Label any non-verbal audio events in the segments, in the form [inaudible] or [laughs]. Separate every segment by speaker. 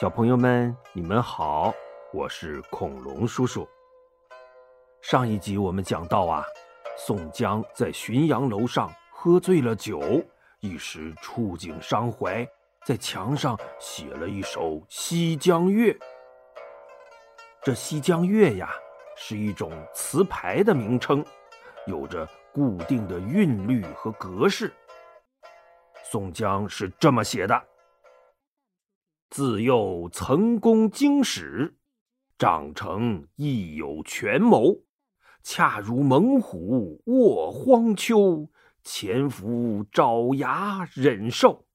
Speaker 1: 小朋友们，你们好，我是恐龙叔叔。上一集我们讲到啊，宋江在浔阳楼上喝醉了酒，一时触景伤怀，在墙上写了一首《西江月》。这《西江月》呀，是一种词牌的名称，有着固定的韵律和格式。宋江是这么写的。自幼曾攻经史，长成亦有权谋。恰如猛虎卧荒丘，潜伏爪牙忍受。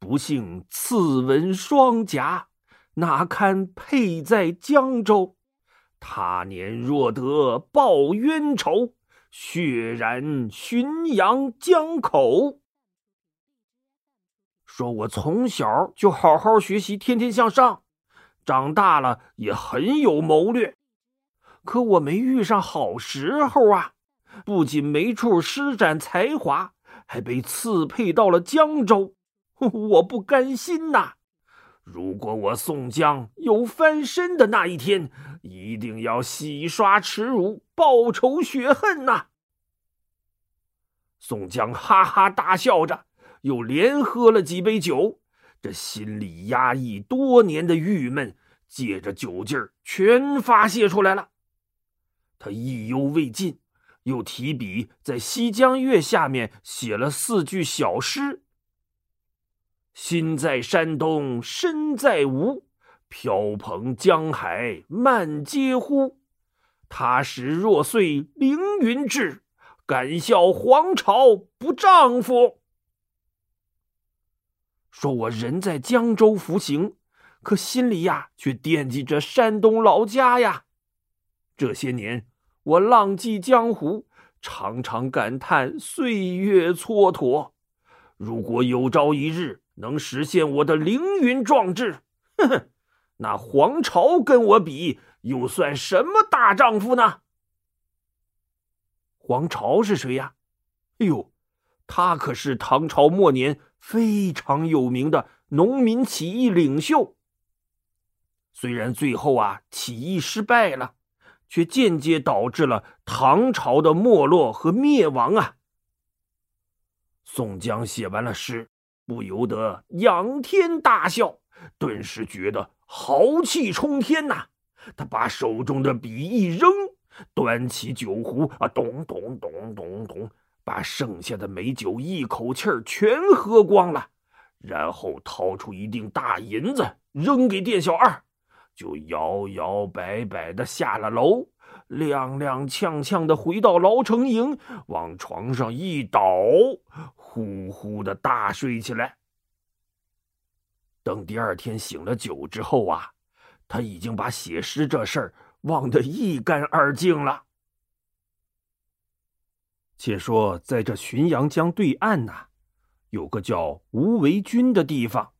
Speaker 1: 不幸刺文双颊，哪堪配在江州？他年若得报冤仇，血染浔阳江口。说我从小就好好学习，天天向上，长大了也很有谋略，可我没遇上好时候啊！不仅没处施展才华，还被赐配到了江州，[laughs] 我不甘心呐！如果我宋江有翻身的那一天，一定要洗刷耻辱，报仇雪恨呐！宋江哈哈大笑着。又连喝了几杯酒，这心里压抑多年的郁闷，借着酒劲儿全发泄出来了。他意犹未尽，又提笔在《西江月》下面写了四句小诗：“心在山东身在吴，飘蓬江海漫嗟呼。他时若遂凌云志，敢笑黄巢不丈夫。”说我人在江州服刑，可心里呀却惦记着山东老家呀。这些年我浪迹江湖，常常感叹岁月蹉跎。如果有朝一日能实现我的凌云壮志，哼哼，那黄巢跟我比，又算什么大丈夫呢？黄巢是谁呀？哎呦，他可是唐朝末年。非常有名的农民起义领袖，虽然最后啊起义失败了，却间接导致了唐朝的没落和灭亡啊。宋江写完了诗，不由得仰天大笑，顿时觉得豪气冲天呐！他把手中的笔一扔，端起酒壶啊，咚咚咚咚咚。把剩下的美酒一口气儿全喝光了，然后掏出一锭大银子扔给店小二，就摇摇摆摆的下了楼，踉踉跄跄的回到牢城营，往床上一倒，呼呼的大睡起来。等第二天醒了酒之后啊，他已经把写诗这事儿忘得一干二净了。且说，在这浔阳江对岸呐，有个叫吴为军的地方，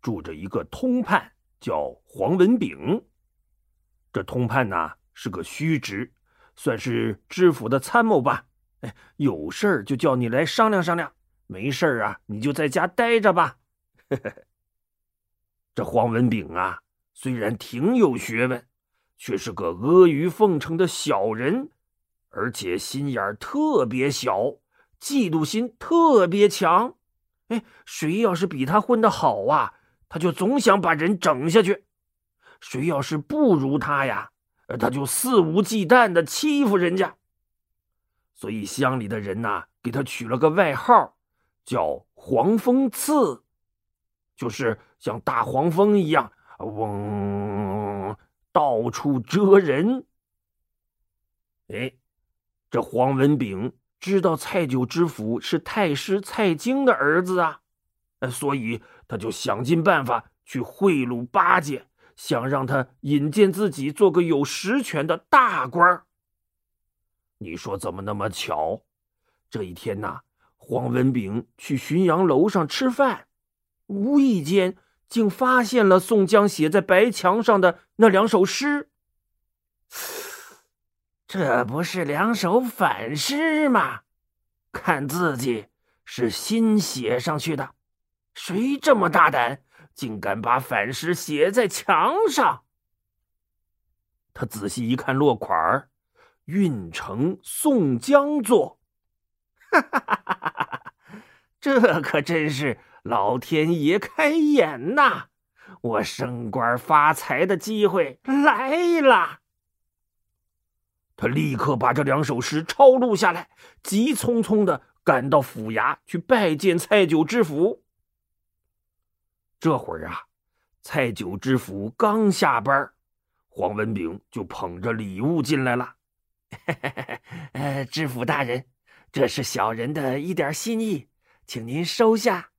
Speaker 1: 住着一个通判，叫黄文炳。这通判呐是个虚职，算是知府的参谋吧。哎，有事儿就叫你来商量商量，没事儿啊，你就在家待着吧。[laughs] 这黄文炳啊，虽然挺有学问，却是个阿谀奉承的小人。而且心眼儿特别小，嫉妒心特别强。哎，谁要是比他混得好啊，他就总想把人整下去；谁要是不如他呀，他就肆无忌惮的欺负人家。所以乡里的人呐，给他取了个外号，叫“黄蜂刺”，就是像大黄蜂一样，嗡，到处蛰人。哎。这黄文炳知道蔡九知府是太师蔡京的儿子啊，所以他就想尽办法去贿赂八戒，想让他引荐自己做个有实权的大官你说怎么那么巧？这一天呐，黄文炳去浔阳楼上吃饭，无意间竟发现了宋江写在白墙上的那两首诗。这不是两首反诗吗？看字迹是新写上去的，谁这么大胆，竟敢把反诗写在墙上。他仔细一看落款儿，运城宋江作。哈哈哈哈哈！这可真是老天爷开眼呐！我升官发财的机会来了。他立刻把这两首诗抄录下来，急匆匆的赶到府衙去拜见蔡九知府。这会儿啊，蔡九知府刚下班，黄文炳就捧着礼物进来了。[laughs] 呃，知府大人，这是小人的一点心意，请您收下。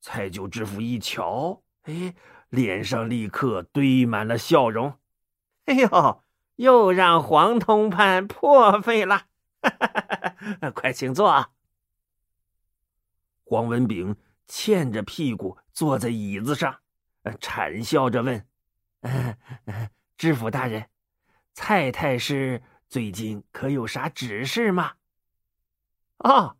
Speaker 1: 蔡九知府一瞧，哎，脸上立刻堆满了笑容。[laughs] 哎呦！又让黄通判破费了，[laughs] 快请坐。黄文炳欠着屁股坐在椅子上，谄笑着问：“ [laughs] 知府大人，蔡太师最近可有啥指示吗？”“哦，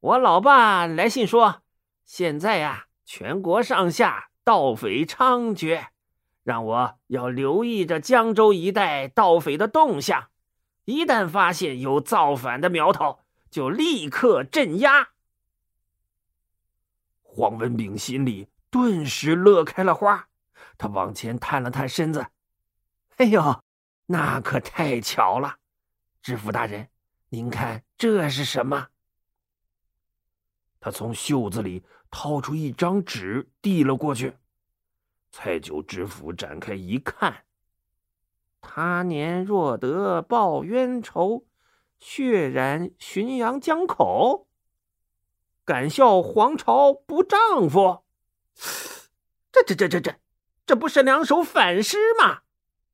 Speaker 1: 我老爸来信说，现在呀，全国上下盗匪猖獗。”让我要留意着江州一带盗匪的动向，一旦发现有造反的苗头，就立刻镇压。黄文炳心里顿时乐开了花，他往前探了探身子：“哎呦，那可太巧了！知府大人，您看这是什么？”他从袖子里掏出一张纸，递了过去。蔡九知府展开一看，他年若得报冤仇，血染浔阳江口。敢笑皇朝不丈夫？这这这这这，这不是两首反诗吗？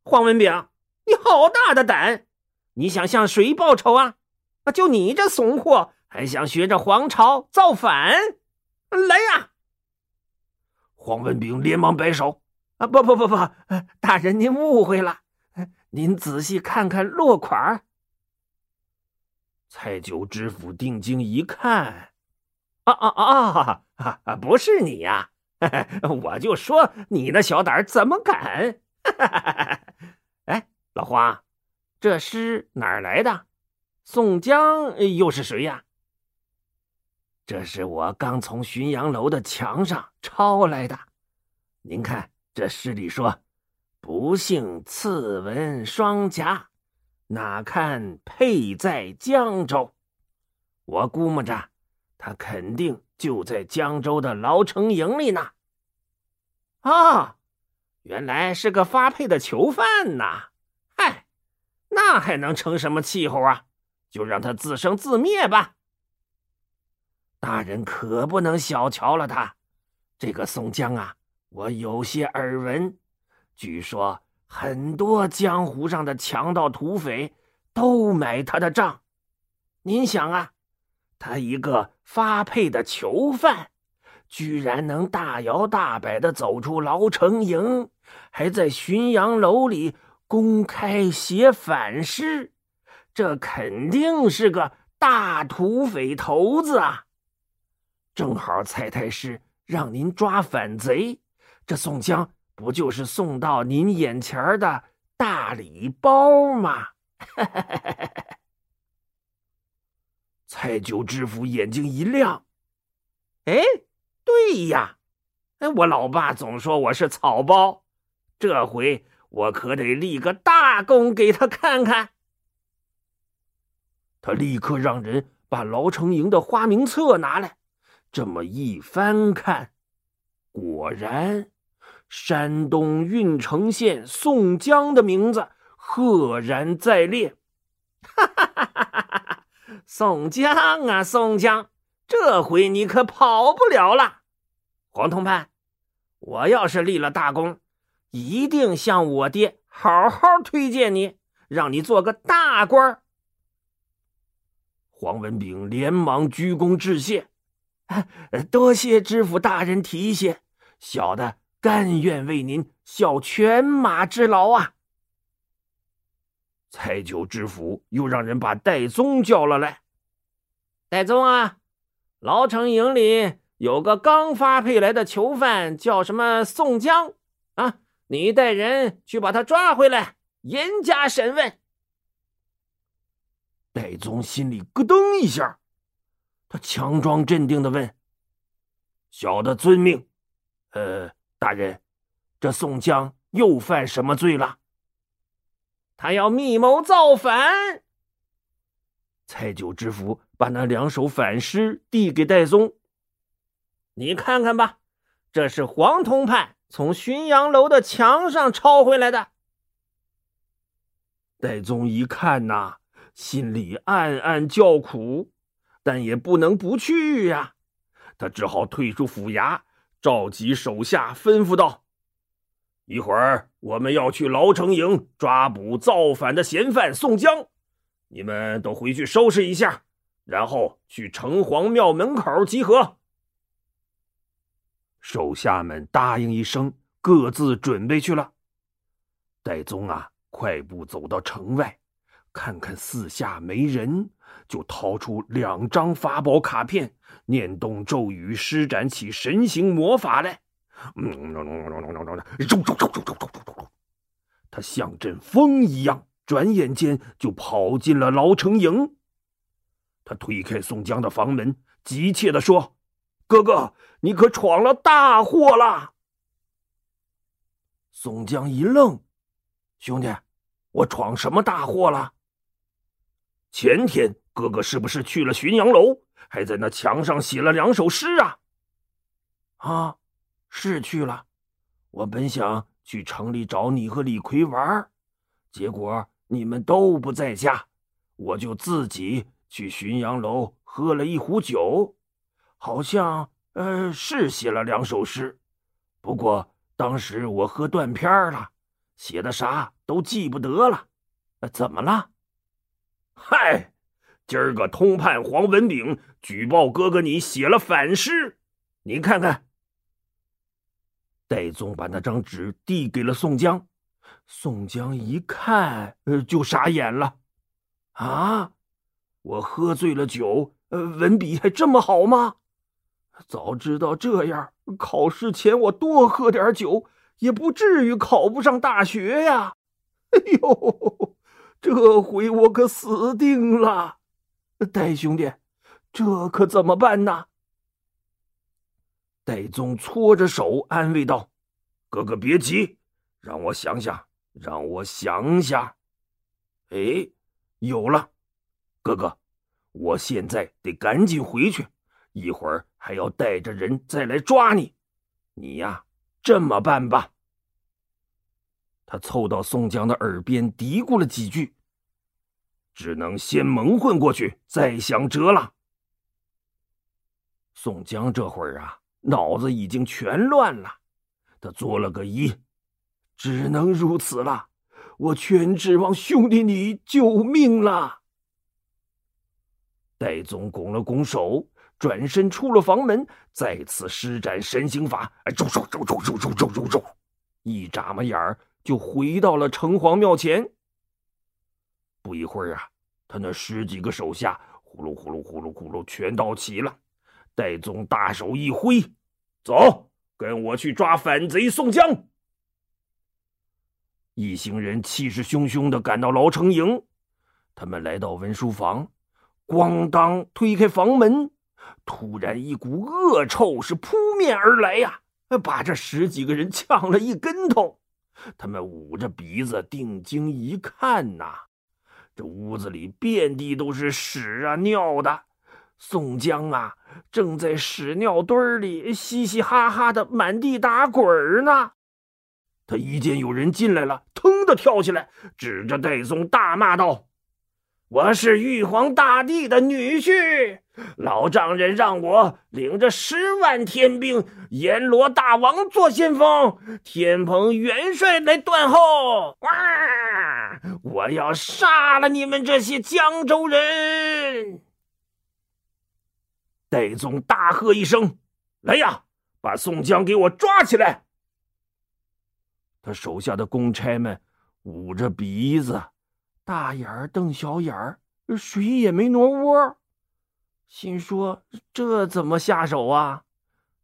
Speaker 1: 黄文炳，你好大的胆！你想向谁报仇啊？就你这怂货，还想学着皇朝造反？来呀！黄文炳连忙摆手：“啊，不不不不，大人您误会了，您仔细看看落款。”蔡九知府定睛一看：“啊啊啊啊啊！不是你呀！[laughs] 我就说你那小胆怎么敢？[laughs] 哎，老黄，这诗哪儿来的？宋江又是谁呀？”这是我刚从浔阳楼的墙上抄来的。您看这诗里说：“不幸刺文双颊，哪堪配在江州。”我估摸着，他肯定就在江州的牢城营里呢。啊，原来是个发配的囚犯呐！嗨，那还能成什么气候啊？就让他自生自灭吧。大人可不能小瞧了他，这个宋江啊，我有些耳闻，据说很多江湖上的强盗土匪都买他的账。您想啊，他一个发配的囚犯，居然能大摇大摆的走出牢城营，还在浔阳楼里公开写反诗，这肯定是个大土匪头子啊！正好蔡太师让您抓反贼，这宋江不就是送到您眼前的大礼包吗？[laughs] 蔡九知府眼睛一亮，哎，对呀，哎，我老爸总说我是草包，这回我可得立个大功给他看看。他立刻让人把牢城营的花名册拿来。这么一翻看，果然，山东郓城县宋江的名字赫然在列。哈哈哈哈哈！宋江啊，宋江，这回你可跑不了了。黄通判，我要是立了大功，一定向我爹好好推荐你，让你做个大官。黄文炳连忙鞠躬致谢。多谢知府大人提携，小的甘愿为您效犬马之劳啊！蔡九知府又让人把戴宗叫了来。戴宗啊，牢城营里有个刚发配来的囚犯，叫什么宋江啊？你带人去把他抓回来，严加审问。”戴宗心里咯噔一下，他强装镇定的问：“小的遵命。呃，大人，这宋江又犯什么罪了？他要密谋造反。”蔡九知府把那两首反诗递给戴宗，你看看吧，这是黄通判从浔阳楼的墙上抄回来的。戴宗一看呐，心里暗暗叫苦，但也不能不去呀。他只好退出府衙，召集手下，吩咐道：“一会儿我们要去牢城营抓捕造反的嫌犯宋江。”你们都回去收拾一下，然后去城隍庙门口集合。手下们答应一声，各自准备去了。戴宗啊，快步走到城外，看看四下没人，就掏出两张法宝卡片，念动咒语，施展起神行魔法来。他像阵风一样。转眼间就跑进了牢城营。他推开宋江的房门，急切地说：“哥哥，你可闯了大祸了！”宋江一愣：“兄弟，我闯什么大祸了？前天哥哥是不是去了浔阳楼，还在那墙上写了两首诗啊？”“啊，是去了。我本想去城里找你和李逵玩，结果……”你们都不在家，我就自己去浔阳楼喝了一壶酒，好像呃是写了两首诗，不过当时我喝断片了，写的啥都记不得了。怎么了？嗨，今儿个通判黄文炳举报哥哥你写了反诗，你看看。戴宗把那张纸递给了宋江。宋江一看，呃，就傻眼了。啊，我喝醉了酒，呃，文笔还这么好吗？早知道这样，考试前我多喝点酒，也不至于考不上大学呀。[laughs] 哎呦，这回我可死定了！戴兄弟，这可怎么办呢？戴宗搓着手安慰道：“哥哥别急，让我想想。”让我想想，哎，有了，哥哥，我现在得赶紧回去，一会儿还要带着人再来抓你。你呀，这么办吧。他凑到宋江的耳边嘀咕了几句，只能先蒙混过去，再想辙了。宋江这会儿啊，脑子已经全乱了，他作了个揖。只能如此了，我全指望兄弟你救命了。戴宗拱了拱手，转身出了房门，再次施展神行法，周周周周周周周周周，一眨巴眼儿就回到了城隍庙前。不一会儿啊，他那十几个手下呼噜呼噜呼噜呼噜全到齐了。戴宗大手一挥，走，跟我去抓反贼宋江。一行人气势汹汹的赶到牢城营，他们来到文书房，咣当推开房门，突然一股恶臭是扑面而来呀，把这十几个人呛了一跟头。他们捂着鼻子定睛一看呐，这屋子里遍地都是屎啊尿的，宋江啊正在屎尿堆里嘻嘻哈哈的满地打滚呢。他一见有人进来了，腾的跳起来，指着戴宗大骂道：“我是玉皇大帝的女婿，老丈人让我领着十万天兵，阎罗大王做先锋，天蓬元帅来断后。哇！我要杀了你们这些江州人！”戴宗大喝一声：“来呀，把宋江给我抓起来！”他手下的公差们捂着鼻子，大眼儿瞪小眼儿，谁也没挪窝，心说：这怎么下手啊？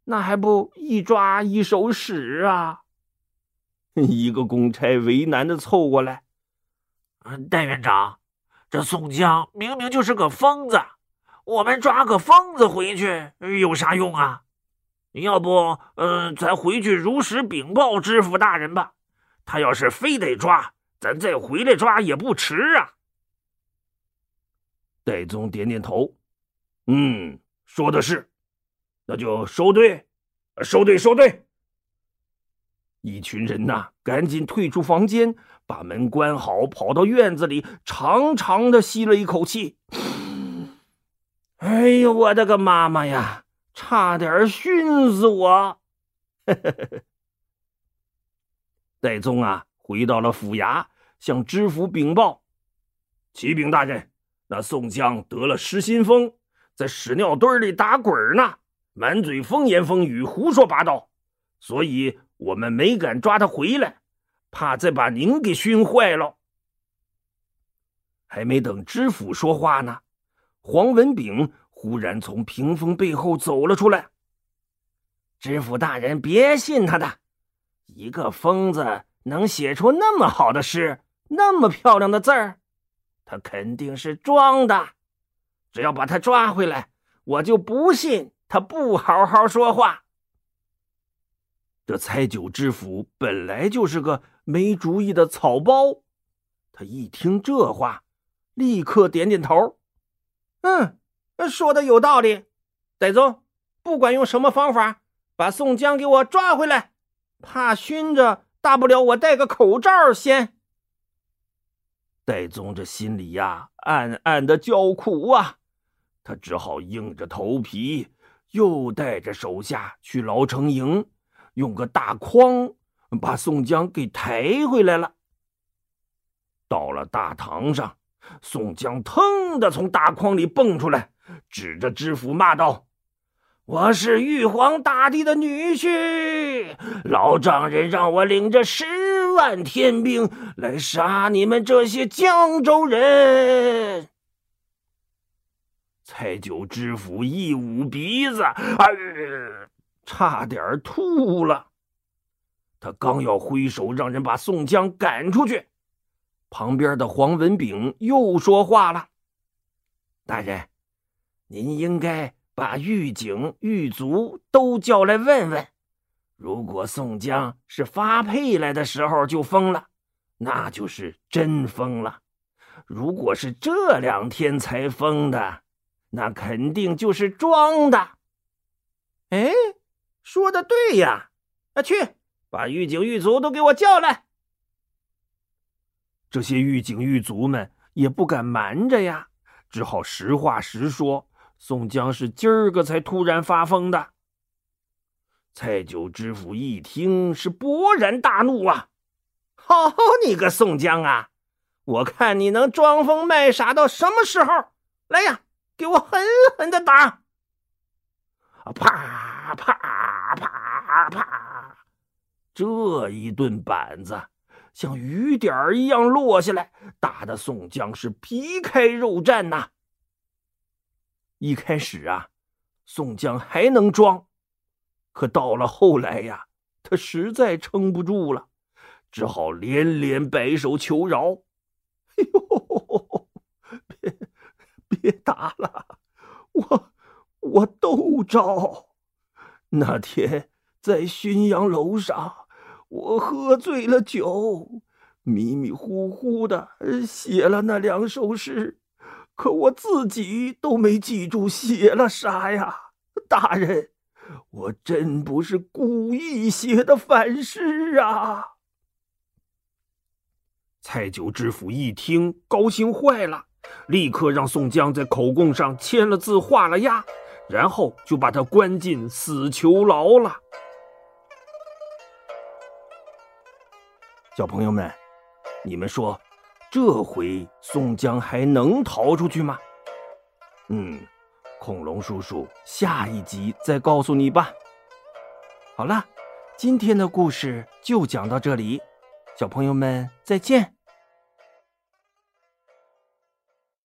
Speaker 1: 那还不一抓一手屎啊？[laughs] 一个公差为难的凑过来：“
Speaker 2: 戴院长，这宋江明明就是个疯子，我们抓个疯子回去有啥用啊？要不，嗯，咱回去如实禀报知府大人吧。他要是非得抓，咱再回来抓也不迟啊。”
Speaker 1: 戴宗点点头：“嗯，说的是。”那就收队，收队，收队！一群人呐，赶紧退出房间，把门关好，跑到院子里，长长的吸了一口气。哎呦，我的个妈妈呀！差点熏死我！[laughs] 戴宗啊，回到了府衙，向知府禀报：“启禀大人，那宋江得了失心疯，在屎尿堆里打滚呢。”满嘴风言风语，胡说八道，所以我们没敢抓他回来，怕再把您给熏坏了。还没等知府说话呢，黄文炳忽然从屏风背后走了出来。知府大人，别信他的，一个疯子能写出那么好的诗，那么漂亮的字儿，他肯定是装的。只要把他抓回来，我就不信。他不好好说话。这蔡九知府本来就是个没主意的草包，他一听这话，立刻点点头：“嗯，说的有道理。戴宗，不管用什么方法，把宋江给我抓回来。怕熏着，大不了我戴个口罩先。”戴宗这心里呀，暗暗的叫苦啊，他只好硬着头皮。又带着手下去牢城营，用个大筐把宋江给抬回来了。到了大堂上，宋江腾的从大筐里蹦出来，指着知府骂道：“我是玉皇大帝的女婿，老丈人让我领着十万天兵来杀你们这些江州人。”蔡九知府一捂鼻子，哎，差点吐了。他刚要挥手让人把宋江赶出去，旁边的黄文炳又说话了：“大人，您应该把狱警、狱卒都叫来问问，如果宋江是发配来的时候就疯了，那就是真疯了；如果是这两天才疯的，”那肯定就是装的。哎，说的对呀！啊，去把狱警、狱卒都给我叫来。这些狱警、狱卒们也不敢瞒着呀，只好实话实说：宋江是今儿个才突然发疯的。蔡九知府一听是勃然大怒啊！好你个宋江啊！我看你能装疯卖傻到什么时候？来呀！给我狠狠的打！啊啪啪啪啪！这一顿板子像雨点一样落下来，打的宋江是皮开肉绽呐。一开始啊，宋江还能装，可到了后来呀，他实在撑不住了，只好连连摆手求饶。[laughs] 哎呦！别别打了，我我都招。那天在浔阳楼上，我喝醉了酒，迷迷糊糊的写了那两首诗，可我自己都没记住写了啥呀！大人，我真不是故意写的反诗啊！蔡九知府一听，高兴坏了。立刻让宋江在口供上签了字、画了押，然后就把他关进死囚牢了。小朋友们，你们说，这回宋江还能逃出去吗？嗯，恐龙叔叔下一集再告诉你吧。好了，今天的故事就讲到这里，小朋友们再见。